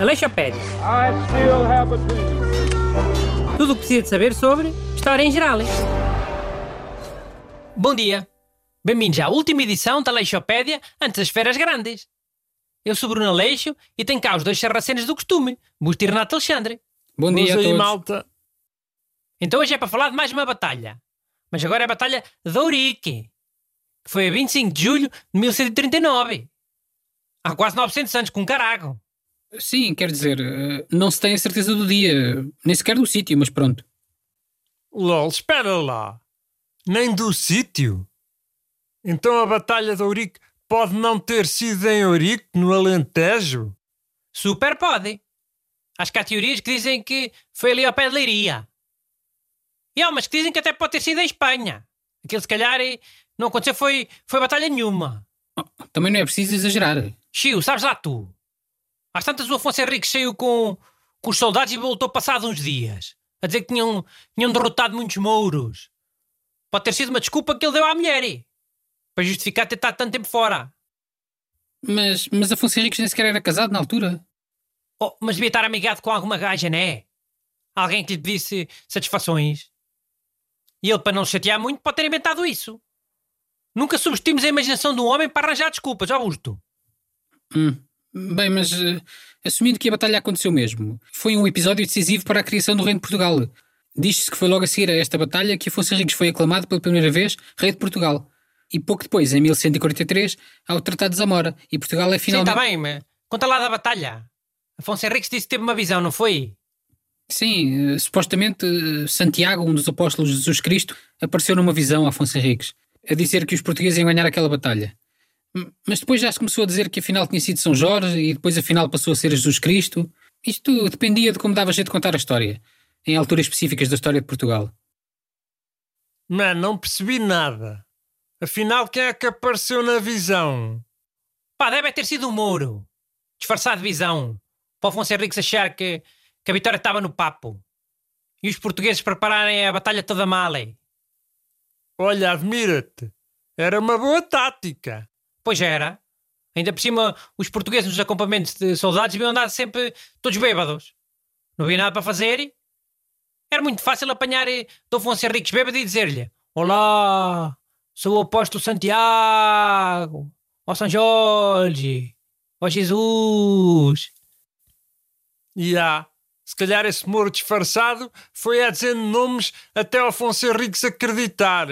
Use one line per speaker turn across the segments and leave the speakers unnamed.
Aleixopédia. Tudo o que precisa de saber sobre História em geral.
Bom dia. Bem-vindos à última edição da Aleixopédia antes das férias grandes. Eu sou Bruno Aleixo e tenho cá os dois sarracenos do costume, Busto e Renato Alexandre.
Bom dia a
aí,
todos.
malta.
Então hoje é para falar de mais uma batalha. Mas agora é a Batalha de Ourique, que foi a 25 de julho de 1139. Há quase 900 anos, com carago.
Sim, quer dizer, eh, não se tem a certeza do dia, nem sequer do sítio, mas pronto.
LOL, espera lá. Nem do sítio? Então a Batalha de Ourique pode não ter sido em Ourique, no Alentejo?
Super pode. Acho que há teorias que dizem que foi ali ao pé de Leiria. E há umas que dizem que até pode ter sido em Espanha. Aquilo se calhar eh, não aconteceu foi, foi batalha nenhuma.
Também não é preciso exagerar.
Chiu, sabes lá tu. Às tantas o Afonso Henrique saiu com, com os soldados e voltou passado uns dias. A dizer que tinham, tinham derrotado muitos mouros. Pode ter sido uma desculpa que ele deu à mulher. eh, Para justificar ter estado tanto tempo fora.
Mas, mas Afonso Henriques nem sequer era casado na altura.
Oh, mas devia estar amigado com alguma gaja, não é? Alguém que lhe pedisse satisfações. E ele, para não chatear muito, pode ter inventado isso. Nunca subestimos a imaginação de um homem para arranjar desculpas, Augusto.
Hum. Bem, mas eh, assumindo que a batalha aconteceu mesmo, foi um episódio decisivo para a criação do Reino de Portugal. Diz-se que foi logo a seguir a esta batalha que Afonso Henriques foi aclamado pela primeira vez rei de Portugal. E pouco depois, em 1143, há o Tratado de Zamora, e Portugal é
Sim,
finalmente...
está bem, mas conta lá da batalha. Afonso Henriques disse que teve uma visão, não foi?
Sim, eh, supostamente eh, Santiago, um dos apóstolos de Jesus Cristo, apareceu numa visão a Afonso Henriques, a dizer que os portugueses iam ganhar aquela batalha. Mas depois já se começou a dizer que afinal tinha sido São Jorge e depois afinal passou a ser Jesus Cristo. Isto dependia de como dava jeito de contar a história, em alturas específicas da história de Portugal.
Man, não percebi nada. Afinal, quem é que apareceu na visão?
Pá, deve ter sido um Mouro. Disfarçado de visão. Para o Afonso Henriques achar que, que a vitória estava no papo. E os portugueses prepararem a batalha toda mal.
Olha, admira-te. Era uma boa tática.
Pois era. Ainda por cima, os portugueses nos acampamentos de soldados deviam andar sempre todos bêbados. Não havia nada para fazer. Era muito fácil apanhar Dom Afonso Henriques bêbado e dizer-lhe Olá, sou o apóstolo Santiago, ó São Jorge, ó Jesus.
E há. Se calhar esse moro disfarçado foi a dizendo nomes até Afonso Henriques acreditar.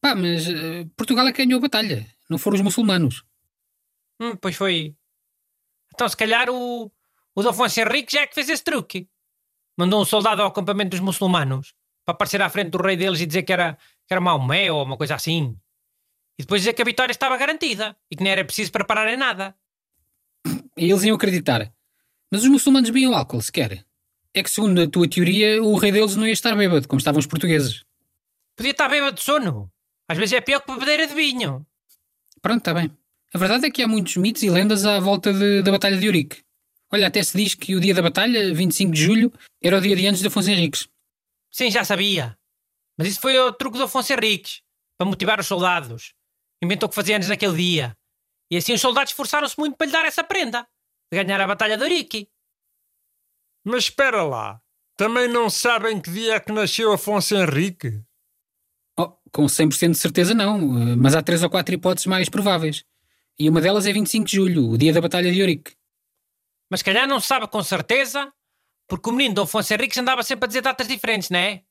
Pá, mas eh, Portugal é que ganhou a batalha, não foram os muçulmanos.
Hum, pois foi. Então, se calhar, o, o Dom Afonso Henrique já é que fez esse truque. Mandou um soldado ao acampamento dos muçulmanos para aparecer à frente do rei deles e dizer que era, que era Maomé ou uma coisa assim. E depois dizer que a vitória estava garantida e que não era preciso prepararem nada.
E eles iam acreditar. Mas os muçulmanos bebiam álcool, sequer. É que, segundo a tua teoria, o rei deles não ia estar bêbado, como estavam os portugueses.
Podia estar bêbado de sono. Às vezes é pior que bebedeira de vinho.
Pronto, está bem. A verdade é que há muitos mitos e lendas à volta de- da Batalha de Ourique. Olha, até se diz que o dia da batalha, 25 de julho, era o dia de antes de Afonso Henriques.
Sim, já sabia. Mas isso foi o truque do Afonso Henriques para motivar os soldados. Inventou que fazia anos naquele dia. E assim os soldados esforçaram-se muito para lhe dar essa prenda de ganhar a Batalha de Ourique.
Mas espera lá. Também não sabem que dia é que nasceu Afonso Henrique?
Com 100% de certeza não, eh, mas há três ou quatro hipóteses mais prováveis. E uma delas é 25 de julho, o dia da Batalha de Ourique.
Mas se calhar não se sabe com certeza, porque o menino Dom Afonso Henriques andava sempre a dizer datas diferentes, não é?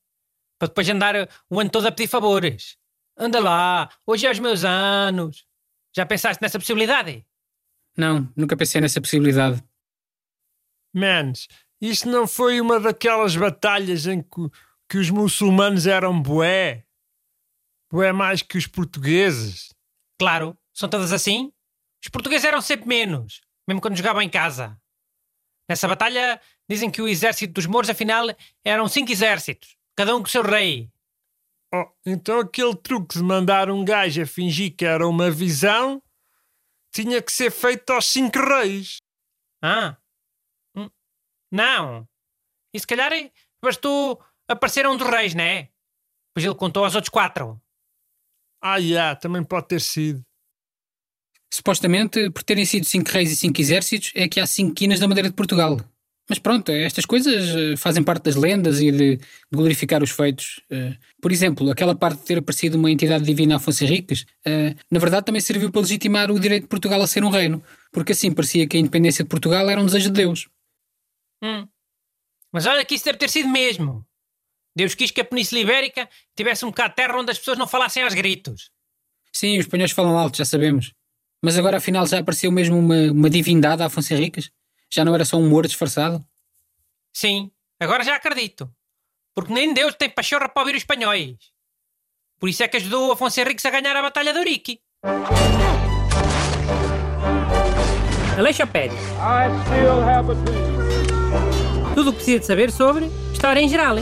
Para depois andar o ano todo a pedir favores. Anda lá, hoje é os meus anos. Já pensaste nessa possibilidade?
Não, nunca pensei nessa possibilidade.
Mans, isso não foi uma daquelas batalhas em que, que os muçulmanos eram bué? Bué mais que os portugueses?
Claro, são todas assim. Os portugueses eram sempre menos, mesmo quando jogavam em casa. Nessa batalha, dizem que o exército dos mouros, afinal, eram cinco exércitos, cada um com o seu rei.
Oh, então aquele truque de mandar um gajo a fingir que era uma visão tinha que ser feito aos cinco reis.
Ah? Hum, Não. E se calhar eh, bastou aparecer um dos reis, não é? Pois ele contou aos outros quatro.
Ah, yeah, também pode ter sido.
Supostamente, por terem sido cinco reis e cinco exércitos, é que há cinco quinas da Madeira de Portugal. Mas pronto, estas coisas eh, fazem parte das lendas e de, de glorificar os feitos. Eh, por exemplo, aquela parte de ter aparecido uma entidade divina Afonso Henriques, eh, na verdade também serviu para legitimar o direito de Portugal a ser um reino, porque assim parecia que a independência de Portugal era um desejo de Deus.
Hum. Mas olha que isso deve ter sido mesmo. Deus quis que a Península Ibérica tivesse um bocado de terra onde as pessoas não falassem aos gritos.
Sim, os espanhóis falam alto, já sabemos. Mas agora afinal já apareceu mesmo uma, uma divindade a Afonso Henriques? Já não era só um humor disfarçado?
Sim, agora já acredito. Porque nem Deus tem pachorra para ouvir os espanhóis. Por isso é que ajudou Afonso Henriques a ganhar a Batalha de Ourique.
Aleixo Pérez. Tudo o que precisa de saber sobre História em Geral.